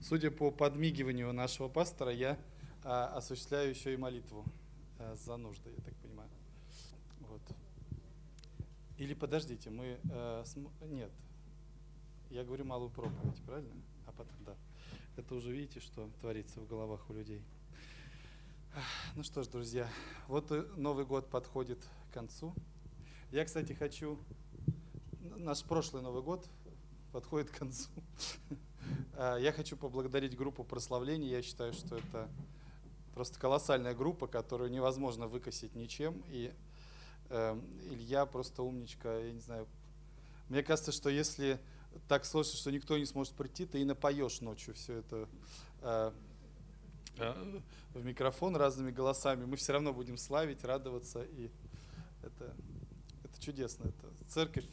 судя по подмигиванию нашего пастора, я а, осуществляю еще и молитву а, за нужды, я так понимаю. Вот. Или подождите, мы... А, см... Нет, я говорю малую проповедь, правильно? А потом, да. Это уже видите, что творится в головах у людей. Ну что ж, друзья, вот Новый год подходит к концу. Я, кстати, хочу... Наш прошлый Новый год подходит к концу. А, я хочу поблагодарить группу прославления. Я считаю, что это просто колоссальная группа, которую невозможно выкосить ничем. И э, Илья просто умничка, я не знаю. Мне кажется, что если так сложно, что никто не сможет прийти, ты и напоешь ночью все это э, э, в микрофон разными голосами. Мы все равно будем славить, радоваться. И это, это чудесно. Это церковь,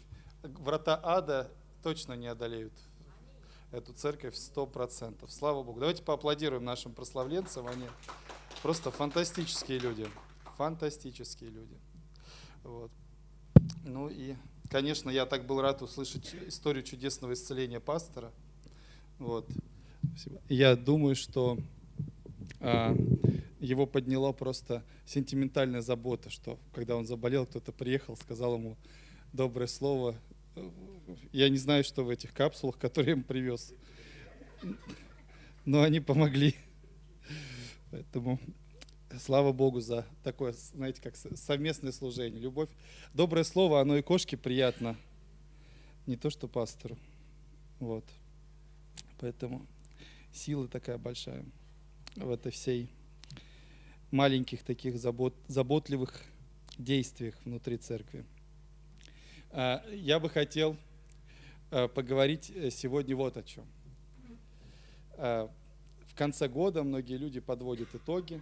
врата ада точно не одолеют эту церковь сто процентов. Слава Богу. Давайте поаплодируем нашим прославленцам. Они просто фантастические люди. Фантастические люди. Вот. Ну и, конечно, я так был рад услышать историю чудесного исцеления пастора. Вот. Я думаю, что а, его подняло просто сентиментальная забота, что когда он заболел, кто-то приехал, сказал ему доброе слово, я не знаю, что в этих капсулах, которые я им привез. Но они помогли. Поэтому слава Богу за такое, знаете, как совместное служение. Любовь. Доброе слово, оно и кошке приятно. Не то, что пастору. Вот. Поэтому сила такая большая в этой всей маленьких таких забот, заботливых действиях внутри церкви. А, я бы хотел поговорить э, сегодня вот о чем. А, в конце года многие люди подводят итоги,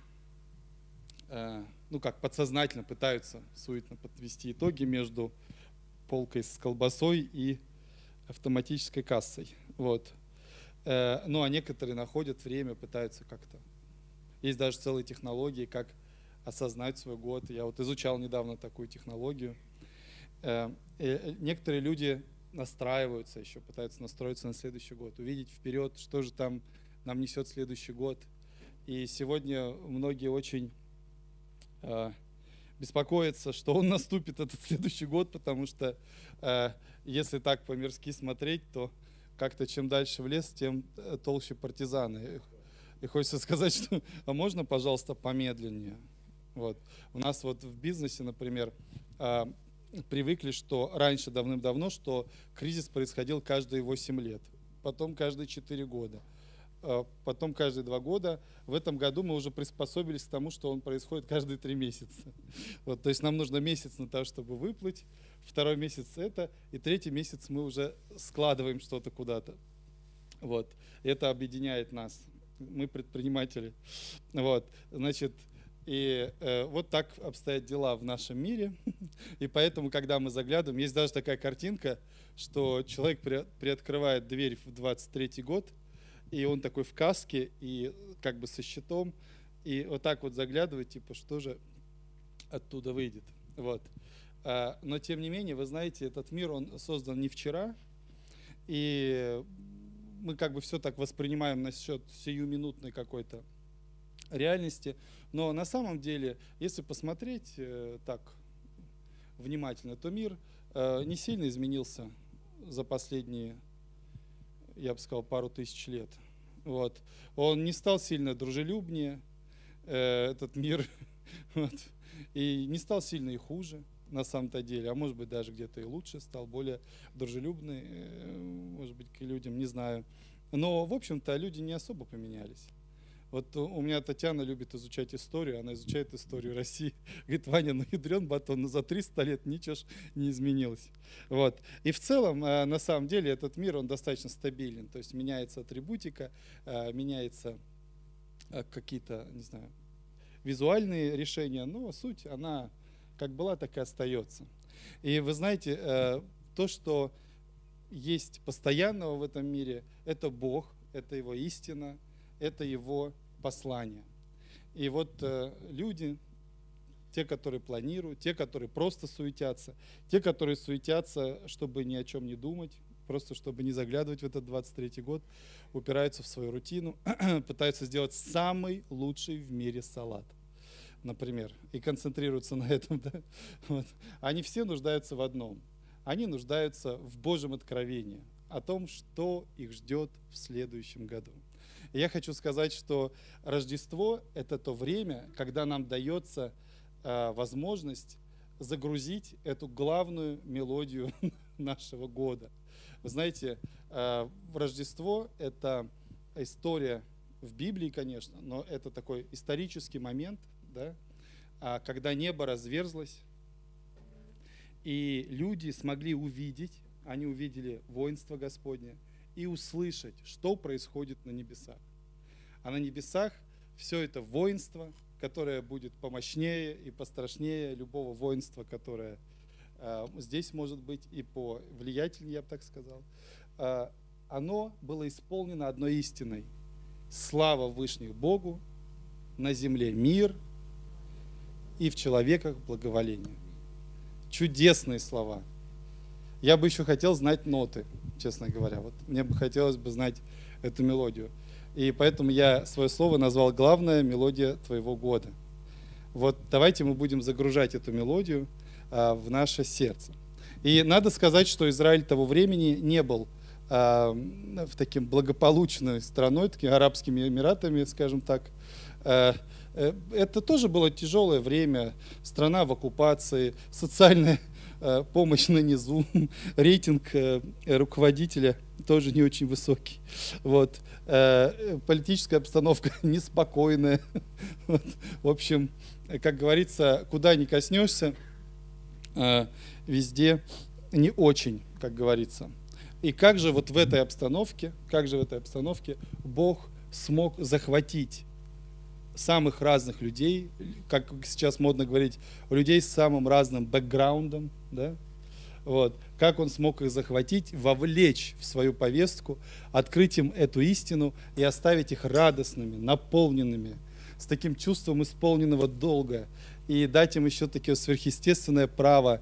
ну как подсознательно пытаются суетно подвести итоги между полкой с колбасой и автоматической кассой. Вот. Э, ну а некоторые находят время, пытаются как-то. Есть даже целые технологии, как осознать свой год. Я вот изучал недавно такую технологию – Э, э, некоторые люди настраиваются еще, пытаются настроиться на следующий год, увидеть вперед, что же там нам несет следующий год. И сегодня многие очень э, беспокоятся, что он наступит этот следующий год, потому что э, если так по-мирски смотреть, то как-то чем дальше в лес, тем э, толще партизаны. И хочется сказать, что а можно, пожалуйста, помедленнее. Вот. У нас вот в бизнесе, например, привыкли, что раньше давным-давно, что кризис происходил каждые 8 лет, потом каждые 4 года, а потом каждые 2 года. В этом году мы уже приспособились к тому, что он происходит каждые 3 месяца. Вот, то есть нам нужно месяц на то, чтобы выплыть, второй месяц это, и третий месяц мы уже складываем что-то куда-то. Вот. Это объединяет нас. Мы предприниматели. Вот. Значит, и э, вот так обстоят дела в нашем мире. И поэтому, когда мы заглядываем, есть даже такая картинка, что человек при, приоткрывает дверь в 23 год, и он такой в каске и как бы со щитом, и вот так вот заглядывает, типа, что же оттуда выйдет. Вот. А, но тем не менее, вы знаете, этот мир, он создан не вчера, и мы как бы все так воспринимаем насчет сиюминутной какой-то реальности. Но на самом деле, если посмотреть э, так внимательно, то мир э, не сильно изменился за последние, я бы сказал, пару тысяч лет. Вот. Он не стал сильно дружелюбнее, э, этот мир, вот, и не стал сильно и хуже на самом-то деле, а может быть даже где-то и лучше стал, более дружелюбный, может быть, к людям, не знаю. Но, в общем-то, люди не особо поменялись. Вот у меня Татьяна любит изучать историю, она изучает историю России. Говорит, Ваня, ну ядрен батон, но за 300 лет ничего ж не изменилось. Вот. И в целом, э, на самом деле, этот мир, он достаточно стабилен. То есть меняется атрибутика, э, меняется э, какие-то, не знаю, визуальные решения, но суть, она как была, так и остается. И вы знаете, то, что есть постоянного в этом мире, это Бог, это Его истина, это Его послание. И вот э, люди, те, которые планируют, те, которые просто суетятся, те, которые суетятся, чтобы ни о чем не думать, просто чтобы не заглядывать в этот 23 год, упираются в свою рутину, пытаются сделать самый лучший в мире салат, например, и концентрируются на этом. Да? Вот. Они все нуждаются в одном. Они нуждаются в Божьем откровении о том, что их ждет в следующем году. Я хочу сказать, что Рождество – это то время, когда нам дается э, возможность загрузить эту главную мелодию нашего года. Вы знаете, э, Рождество – это история в Библии, конечно, но это такой исторический момент, да, а, когда небо разверзлось, и люди смогли увидеть, они увидели воинство Господне, и услышать, что происходит на небесах. А на небесах все это воинство – которое будет помощнее и пострашнее любого воинства, которое э, здесь может быть и по влиятельнее, я бы так сказал, э, оно было исполнено одной истиной. Слава Вышних Богу, на земле мир и в человеках благоволение. Чудесные слова. Я бы еще хотел знать ноты, честно говоря. Вот мне бы хотелось бы знать эту мелодию. И поэтому я свое слово назвал «Главная мелодия твоего года». Вот давайте мы будем загружать эту мелодию а, в наше сердце. И надо сказать, что Израиль того времени не был а, в таким благополучной страной, такими арабскими эмиратами, скажем так. А, э, это тоже было тяжелое время, страна в оккупации, социальная помощь на низу, рейтинг э, руководителя тоже не очень высокий. Вот. Э, политическая обстановка неспокойная. Вот. В общем, как говорится, куда ни коснешься, везде не очень, как говорится. И как же вот в этой обстановке, как же в этой обстановке Бог смог захватить самых разных людей, как сейчас модно говорить, людей с самым разным бэкграундом, да, вот, как он смог их захватить, вовлечь в свою повестку, открыть им эту истину и оставить их радостными, наполненными, с таким чувством исполненного долга, и дать им еще такое сверхъестественное право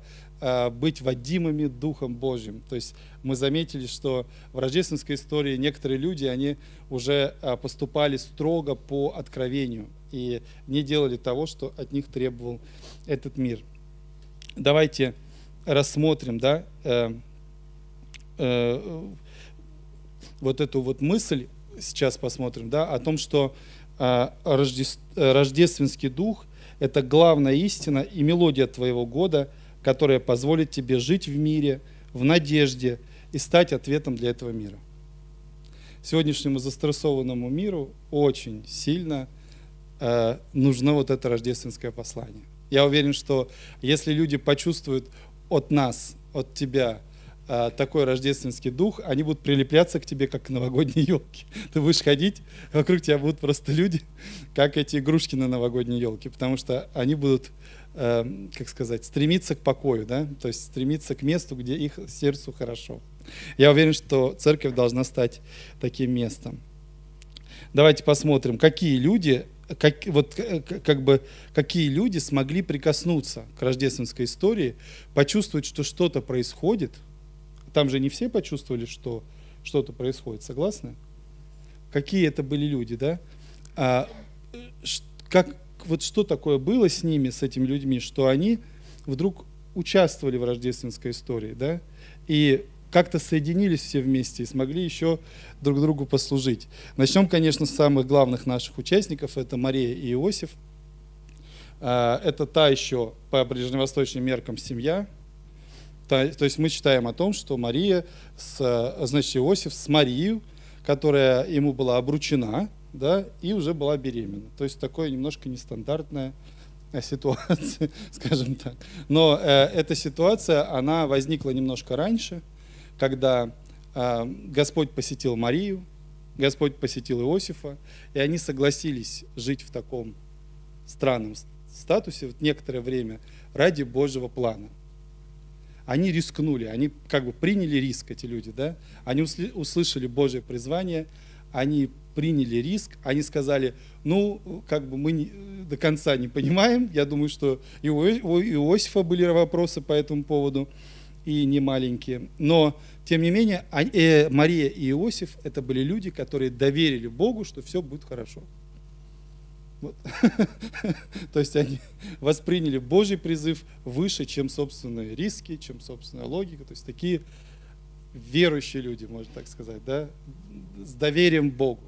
быть водимыми Духом Божьим. То есть мы заметили, что в рождественской истории некоторые люди, они уже э, поступали строго по откровению и не делали того, что от них требовал этот мир. Давайте рассмотрим, да, э, э, вот эту вот мысль, сейчас посмотрим, да, о том, что э, рождеств, рождественский дух – это главная истина и мелодия твоего года, которая позволит тебе жить в мире, в надежде и стать ответом для этого мира. Сегодняшнему застрессованному миру очень сильно э, нужно вот это рождественское послание. Я уверен, что если люди почувствуют от нас, от тебя такой рождественский дух, они будут прилепляться к тебе, как к новогодней елке. Ты будешь ходить, вокруг тебя будут просто люди, как эти игрушки на новогодней елке, потому что они будут, э, как сказать, стремиться к покою, да? то есть стремиться к месту, где их сердцу хорошо. Я уверен, что церковь должна стать таким местом. Давайте посмотрим, какие люди как, вот, э, как бы, какие люди смогли прикоснуться к рождественской истории, почувствовать, что что-то происходит. Там же не все почувствовали, что что-то происходит, согласны? Какие это были люди, да? А, как, вот что такое было с ними, с этими людьми, что они вдруг участвовали в рождественской истории, да? И как-то соединились все вместе и смогли еще друг другу послужить. Начнем, конечно, с самых главных наших участников. Это Мария и Иосиф. А, это та еще по ближневосточным меркам семья. То есть мы читаем о том, что Мария, с, значит, Иосиф с Марией, которая ему была обручена, да, и уже была беременна. То есть такое немножко нестандартная э, ситуация, скажем так. Но э, эта ситуация, она возникла немножко раньше – когда э, Господь посетил Марию, Господь посетил Иосифа, и они согласились жить в таком странном статусе вот некоторое время ради Божьего плана. Они рискнули, они как бы приняли риск, эти люди, да? Они услышали Божье призвание, они приняли риск, они сказали, ну, как бы мы не, до конца не понимаем, я думаю, что и у Иосифа были вопросы по этому поводу, и не маленькие. Но, тем не менее, э, Мария и Иосиф – это были люди, которые доверили Богу, что все будет хорошо. Вот. То есть они восприняли Божий призыв выше, чем собственные риски, чем собственная логика. То есть такие верующие люди, можно так сказать, да, с доверием Богу.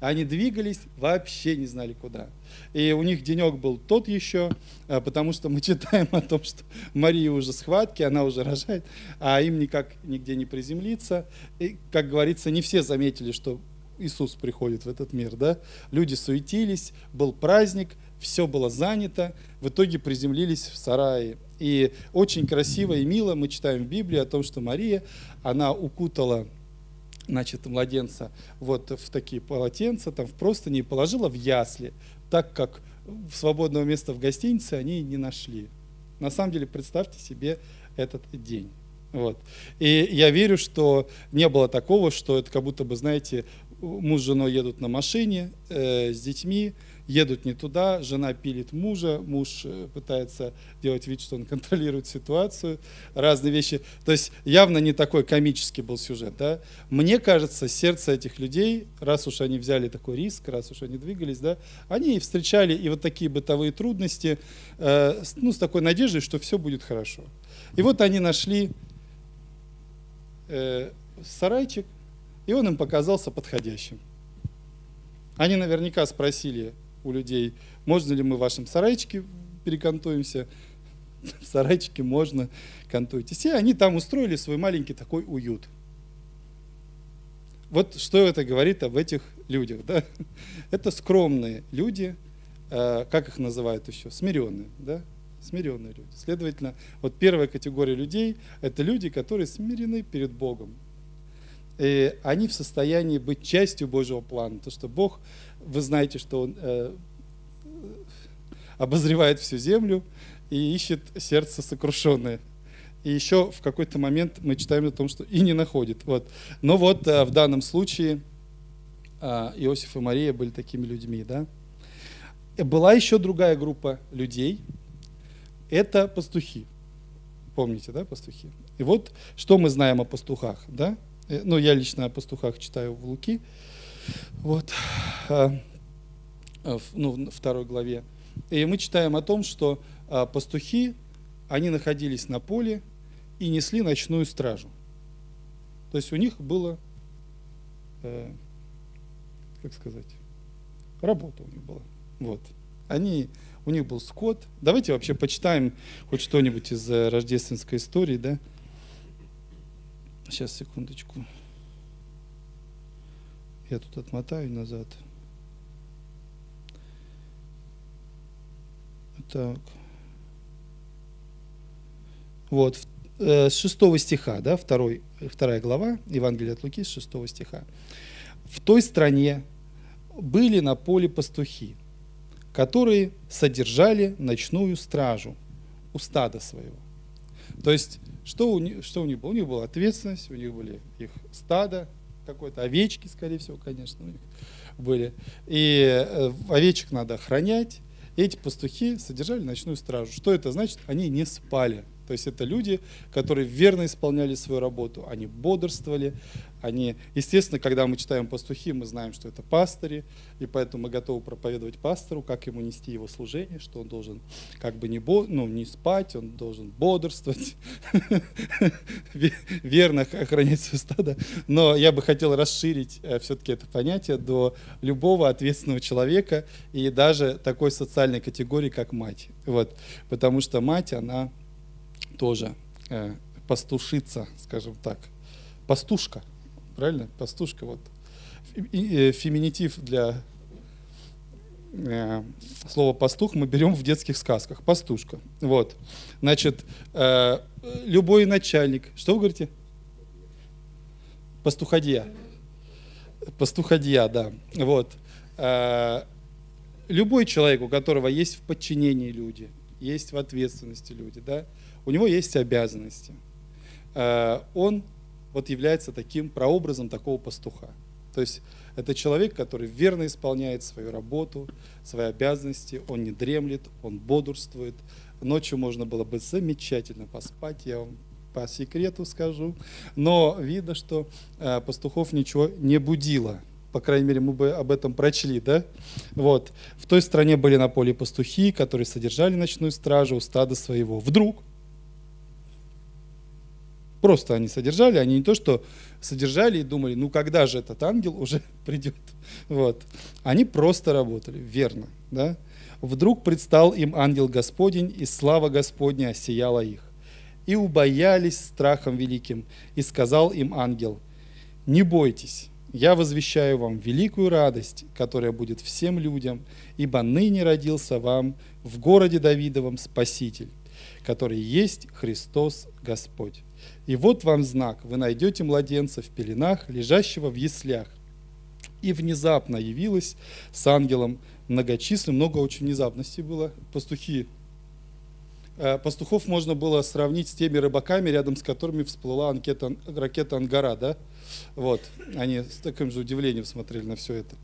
Они двигались, вообще не знали куда. И у них денек был тот еще, а, потому что мы читаем о том, что Мария уже схватки, она уже рожает, а им никак нигде не приземлиться. И, как говорится, не все заметили, что Иисус приходит в этот мир. Да? Люди суетились, был праздник, все было занято, в итоге приземлились в сарае. И очень красиво и мило мы читаем в Библии о том, что Мария, она укутала значит, младенца вот в такие полотенца, там в простыни и положила в ясли, так как свободного места в гостинице они не нашли. На самом деле, представьте себе этот день. Вот. И я верю, что не было такого, что это как будто бы, знаете, муж с женой едут на машине э, с детьми, едут не туда, жена пилит мужа, муж э, пытается делать вид, что он контролирует ситуацию, разные вещи. То есть явно не такой комический был сюжет. Да? Мне кажется, сердце этих людей, раз уж они взяли такой риск, раз уж они двигались, да, они встречали и вот такие бытовые трудности э, ну, с такой надеждой, что все будет хорошо. И вот они нашли э, сарайчик, и он им показался подходящим. Они наверняка спросили у людей, можно ли мы в вашем сарайчике перекантуемся. В сарайчике можно, кантуйтесь. И они там устроили свой маленький такой уют. Вот что это говорит об этих людях. Да? Это скромные люди, э, как их называют еще? Смиренные. Да? Смиренные люди. Следовательно, вот первая категория людей – это люди, которые смирены перед Богом. И они в состоянии быть частью Божьего плана. То, что Бог, вы знаете, что Он э, обозревает всю землю и ищет сердце сокрушенное. И еще в какой-то момент мы читаем о том, что и не находит. Вот. Но вот э, в данном случае э, Иосиф и Мария были такими людьми. Да? Была еще другая группа людей. Это пастухи. Помните, да, пастухи? И вот что мы знаем о пастухах, да? Э, ну, я лично о пастухах читаю в Луки, вот, а, а, ну, в второй главе. И мы читаем о том, что а, пастухи, они находились на поле и несли ночную стражу. То есть у них было, э, как сказать, работа у них была. Вот. Они, у них был скот. Давайте вообще почитаем хоть что-нибудь из э, рождественской истории, да? Сейчас, секундочку. Я тут отмотаю назад. Так. Вот, э, с 6 стиха, да, второй, вторая глава, Евангелие от Луки, с 6 стиха. В той стране были на поле пастухи, которые содержали ночную стражу у стада своего. То есть что у, них, что у них было? У них была ответственность, у них были их стадо, какой-то овечки, скорее всего, конечно, у них были. И э, овечек надо охранять. Эти пастухи содержали ночную стражу. Что это значит? Они не спали. То есть это люди, которые верно исполняли свою работу, они бодрствовали, они, естественно, когда мы читаем пастухи, мы знаем, что это пастыри, и поэтому мы готовы проповедовать пастору, как ему нести его служение, что он должен как бы не, бо, ну, не спать, он должен бодрствовать, верно охранять свое стадо. Но я бы хотел расширить э, все-таки это понятие до любого ответственного человека и даже такой социальной категории, как мать. Вот. Потому что мать, она тоже э, пастушица, скажем так, пастушка, правильно? Пастушка, вот. И, э, феминитив для э, слова пастух мы берем в детских сказках, пастушка. Вот. Значит, э, любой начальник, что вы говорите? Пастуходья. Пастуходья, да. Вот. Э, любой человек, у которого есть в подчинении люди, есть в ответственности люди, да, у него есть обязанности. Э, он вот является таким прообразом такого пастуха. То есть это человек, который верно исполняет свою работу, свои обязанности, он не дремлет, он бодрствует. Ночью можно было бы замечательно поспать, я вам по секрету скажу. Но видно, что э, пастухов ничего не будило. По крайней мере, мы бы об этом прочли, да? Вот. В той стране были на поле пастухи, которые содержали ночную стражу у стада своего. Вдруг Просто они содержали, они не то, что содержали и думали, ну когда же этот ангел уже придет. Вот. Они просто работали, верно. Да? Вдруг предстал им ангел Господень, и слава Господня осияла их. И убоялись страхом великим, и сказал им ангел, не бойтесь, я возвещаю вам великую радость, которая будет всем людям, ибо ныне родился вам в городе Давидовом Спаситель, который есть Христос Господь. И вот вам знак, вы найдете младенца в пеленах, лежащего в яслях. И внезапно явилась с ангелом многочисленным, много очень внезапностей было. Пастухи, э, пастухов можно было сравнить с теми рыбаками, рядом с которыми всплыла анкета, ракета Ангара, да? Вот, они с таким же удивлением смотрели на все это.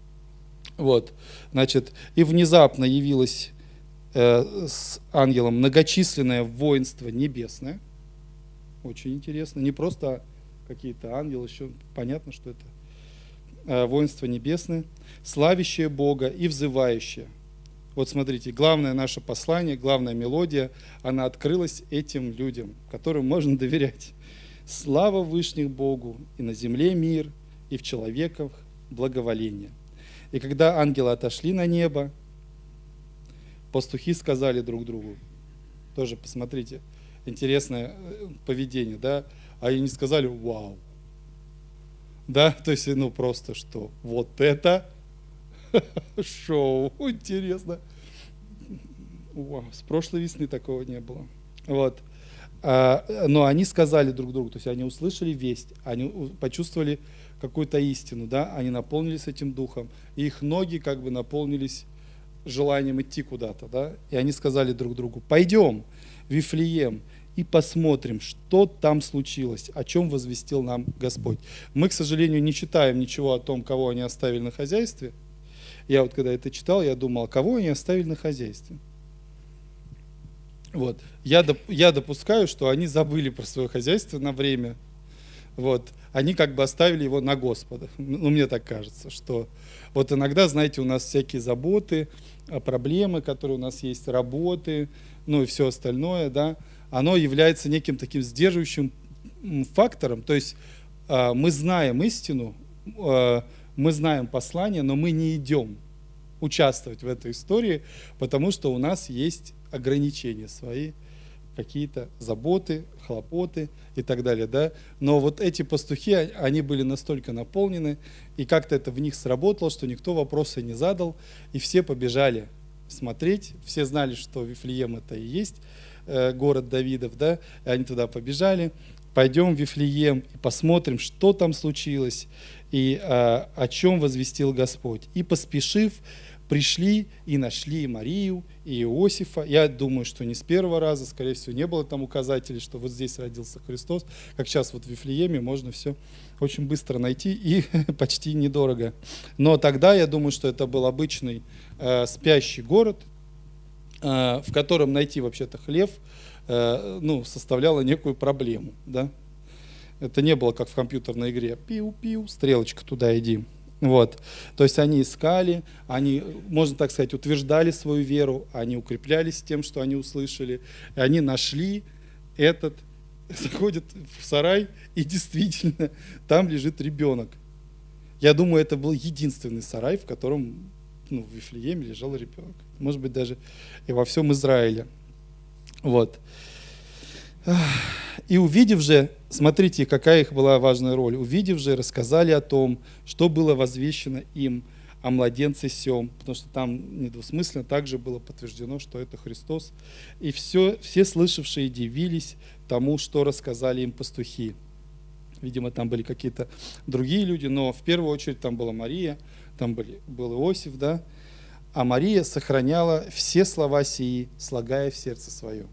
Вот, значит, и внезапно явилось э, с ангелом многочисленное воинство небесное, очень интересно. Не просто какие-то ангелы, еще понятно, что это э, воинство небесное, славящее Бога и взывающее. Вот смотрите, главное наше послание, главная мелодия, она открылась этим людям, которым можно доверять. Слава Вышних Богу, и на земле мир, и в человеках благоволение. И когда ангелы отошли на небо, пастухи сказали друг другу, тоже посмотрите, интересное э, поведение, да, а они не сказали «Вау!». Да, то есть, ну просто что, вот это шоу, интересно. Вау, с прошлой весны такого не было. Вот. А, но они сказали друг другу, то есть они услышали весть, они почувствовали какую-то истину, да, они наполнились этим духом, и их ноги как бы наполнились желанием идти куда-то, да, и они сказали друг другу, пойдем Вифлеем, и посмотрим, что там случилось, о чем возвестил нам Господь. Мы, к сожалению, не читаем ничего о том, кого они оставили на хозяйстве. Я вот когда это читал, я думал, кого они оставили на хозяйстве. Вот. Я, доп, я допускаю, что они забыли про свое хозяйство на время. Вот. Они как бы оставили его на Господа. Ну, мне так кажется, что вот иногда, знаете, у нас всякие заботы, а, проблемы, которые у нас есть, работы, ну и все остальное, да, оно является неким таким сдерживающим фактором. То есть а, мы знаем истину, а, мы знаем послание, но мы не идем участвовать в этой истории, потому что у нас есть ограничения свои, какие-то заботы, хлопоты и так далее. Да? Но вот эти пастухи, а, они были настолько наполнены, и как-то это в них сработало, что никто вопроса не задал, и все побежали смотреть, все знали, что Вифлеем это и есть Э, город Давидов, да, и они туда побежали. Пойдем в Вифлеем и посмотрим, что там случилось и а, о чем возвестил Господь. И поспешив, пришли и нашли Марию и Иосифа. Я думаю, что не с первого раза, скорее всего, не было там указателей, что вот здесь родился Христос. Как сейчас вот в Вифлееме можно все очень быстро найти и почти недорого. Но тогда я думаю, что это был обычный э, спящий город, Э, в котором найти вообще-то хлеб, э, ну, составляло некую проблему, да. Это не было как в компьютерной игре, пиу-пиу, стрелочка туда иди. Вот. То есть они искали, они, можно так сказать, утверждали свою веру, они укреплялись тем, что они услышали, и они нашли этот, заходят в сарай, и действительно там лежит ребенок. Я думаю, это был единственный сарай, в котором ну, в Вифлееме лежал ребенок может быть, даже и во всем Израиле. Вот. И увидев же, смотрите, какая их была важная роль, увидев же, рассказали о том, что было возвещено им о младенце сем, потому что там недвусмысленно также было подтверждено, что это Христос. И все, все слышавшие дивились тому, что рассказали им пастухи. Видимо, там были какие-то другие люди, но в первую очередь там была Мария, там были, был Иосиф, да, а Мария сохраняла все слова сии, слагая в сердце свое.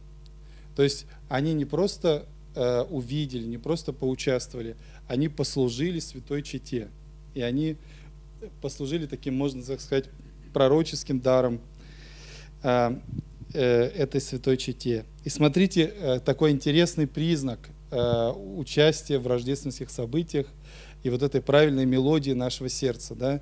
То есть они не просто э, увидели, не просто поучаствовали, они послужили святой чете. И они послужили таким, можно так сказать, пророческим даром. Э, э, этой святой чете. И смотрите, э, такой интересный признак э, участия в рождественских событиях и вот этой правильной мелодии нашего сердца. Да?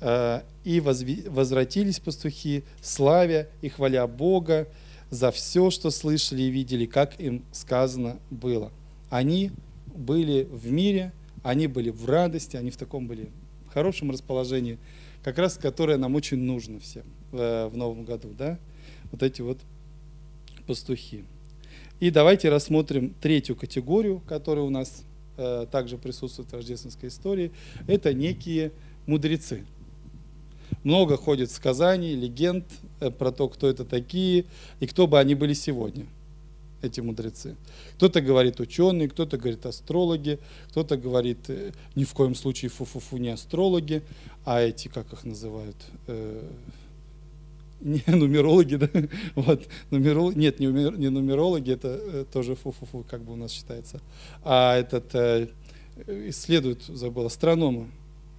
Э, и возвратились пастухи, славя и хваля Бога за все, что слышали и видели, как им сказано было. Они были в мире, они были в радости, они в таком были хорошем расположении, как раз которое нам очень нужно всем в, в новом году, да? Вот эти вот пастухи. И давайте рассмотрим третью категорию, которая у нас э, также присутствует в рождественской истории. Это некие мудрецы. Много ходит сказаний, легенд э, про то, кто это такие и кто бы они были сегодня – эти мудрецы. Кто-то говорит ученые, кто-то говорит астрологи, кто-то говорит э, ни в коем случае фу-фу-фу не астрологи, а эти, как их называют, э, не нумерологи, да? Вот, нумеролог, нет, не, умер, не нумерологи, это э, тоже фу-фу-фу, как бы у нас считается, а этот э, исследуют, забыл, астрономы,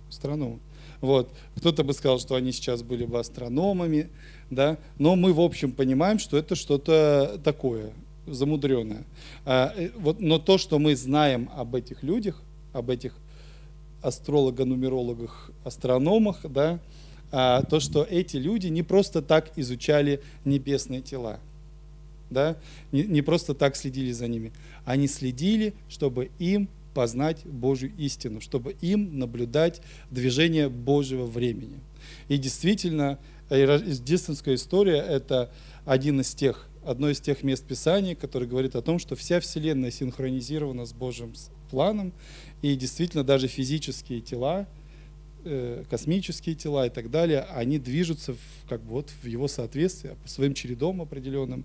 астрономы. Вот. Кто-то бы сказал, что они сейчас были бы астрономами, да, но мы в общем понимаем, что это что-то такое, замудренное. А, э, вот, но то, что мы знаем об этих людях, об этих астролого-нумерологах, астрономах, да, а, то, что эти люди не просто так изучали небесные тела, да, не, не просто так следили за ними. Они следили, чтобы им познать Божью истину, чтобы им наблюдать движение Божьего времени. И действительно, рождественская история – это один из тех одно из тех мест Писания, которое говорит о том, что вся Вселенная синхронизирована с Божьим планом, и действительно даже физические тела, э, космические тела и так далее, они движутся в, как бы вот в его соответствии, по своим чередом определенным.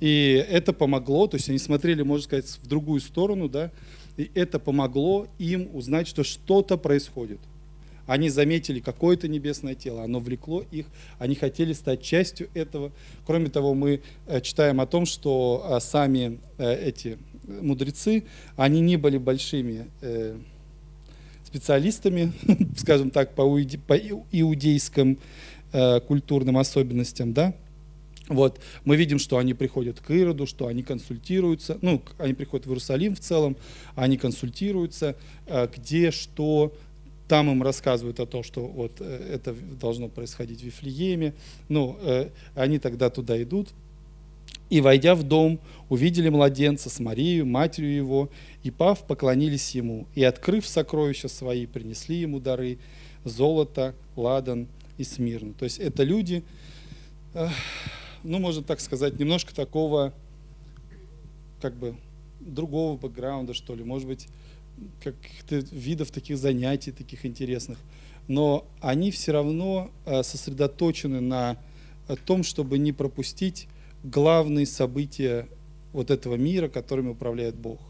И это помогло, то есть они смотрели, можно сказать, в другую сторону, да, и это помогло им узнать, что что-то происходит. Они заметили какое-то небесное тело, оно влекло их, они хотели стать частью этого. Кроме того, мы э, читаем о том, что э, сами э, эти мудрецы, они не были большими специалистами, скажем так, по, иудейским культурным особенностям, да, вот, мы видим, что они приходят к Ироду, что они консультируются, ну, они приходят в Иерусалим в целом, они консультируются, где что там им рассказывают о том, что вот э, это должно происходить в Вифлееме. Ну, э, они тогда туда идут. И, войдя в дом, увидели младенца с Марией, матерью его, и, пав, поклонились ему. И, открыв сокровища свои, принесли ему дары – золото, ладан и смирно. То есть это люди, ну, можно так сказать, немножко такого, как бы, другого бэкграунда, что ли. Может быть, каких-то видов таких занятий, таких интересных. Но они все равно э, сосредоточены на том, чтобы не пропустить главные события вот этого мира, которыми управляет Бог.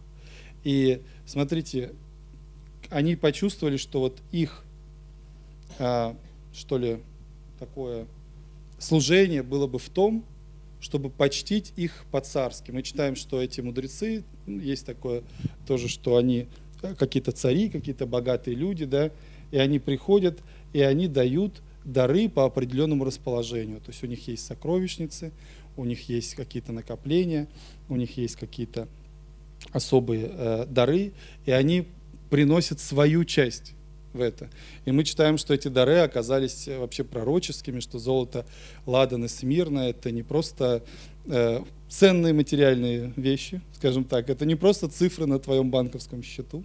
И смотрите, они почувствовали, что вот их, а, что ли, такое служение было бы в том, чтобы почтить их по-царски. Мы читаем, что эти мудрецы, есть такое тоже, что они какие-то цари, какие-то богатые люди, да, и они приходят, и они дают дары по определенному расположению. То есть у них есть сокровищницы, у них есть какие-то накопления, у них есть какие-то особые э, дары, и они приносят свою часть в это. И мы читаем, что эти дары оказались вообще пророческими, что золото ладан и смирно – это не просто э, ценные материальные вещи, скажем так. Это не просто цифры на твоем банковском счету,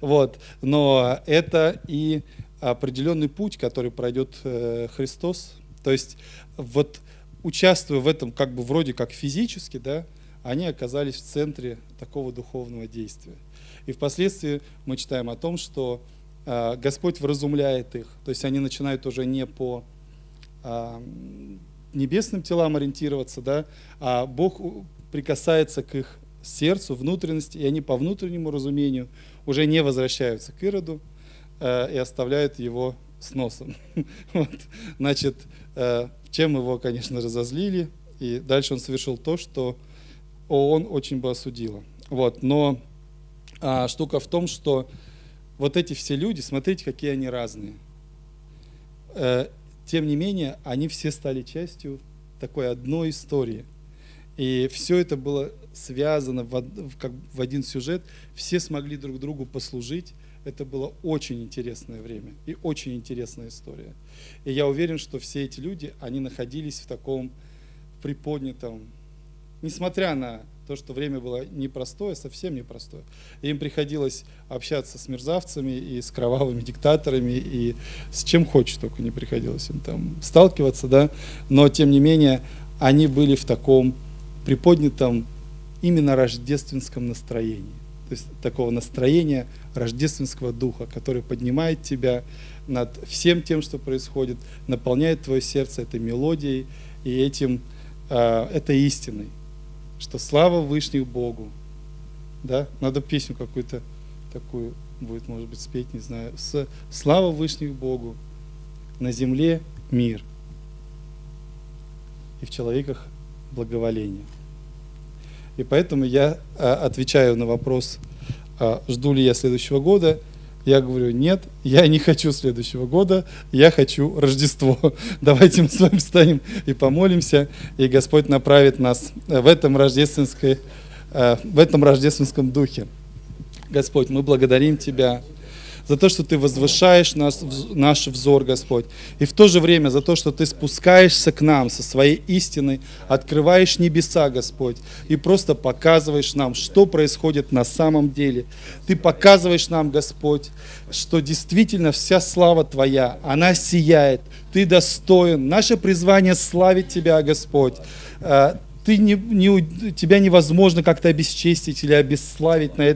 вот, но это и определенный путь, который пройдет э, Христос. То есть вот участвуя в этом как бы вроде как физически, да, они оказались в центре такого духовного действия. И впоследствии мы читаем о том, что э, Господь вразумляет их, то есть они начинают уже не по э, небесным телам ориентироваться, да, а Бог прикасается к их сердцу, внутренности, и они по внутреннему разумению уже не возвращаются к Ироду э, и оставляют его с носом. вот. Значит, э, чем его, конечно, разозлили, и дальше он совершил то, что он очень бы осудила. Вот. Но а, штука в том, что вот эти все люди, смотрите, какие они разные. Э, тем не менее, они все стали частью такой одной истории. И все это было связано в, один сюжет. Все смогли друг другу послужить. Это было очень интересное время и очень интересная история. И я уверен, что все эти люди, они находились в таком приподнятом, несмотря на то, что время было непростое, совсем непростое. Им приходилось общаться с мерзавцами и с кровавыми диктаторами, и с чем хочешь только не приходилось им там сталкиваться, да, но тем не менее они были в таком приподнятом именно рождественском настроении. То есть такого настроения рождественского духа, который поднимает тебя над всем тем, что происходит, наполняет твое сердце этой мелодией и этим, э, этой истиной, что слава Вышних Богу. Да? Надо песню какую-то такую будет, может быть, спеть, не знаю. С, слава Вышних Богу, на земле мир, и в человеках благоволение. И поэтому я а, отвечаю на вопрос, а, жду ли я следующего года. Я говорю, нет, я не хочу следующего года, я хочу Рождество. Давайте мы с вами встанем и помолимся, и Господь направит нас в этом, рождественской, а, в этом рождественском духе. Господь, мы благодарим Тебя за то, что Ты возвышаешь нас, наш взор, Господь. И в то же время за то, что Ты спускаешься к нам со своей истиной, открываешь небеса, Господь, и просто показываешь нам, что происходит на самом деле. Ты показываешь нам, Господь, что действительно вся слава Твоя, она сияет. Ты достоин. Наше призвание славить Тебя, Господь а, ты не, не, тебя невозможно как-то обесчестить или обесславить на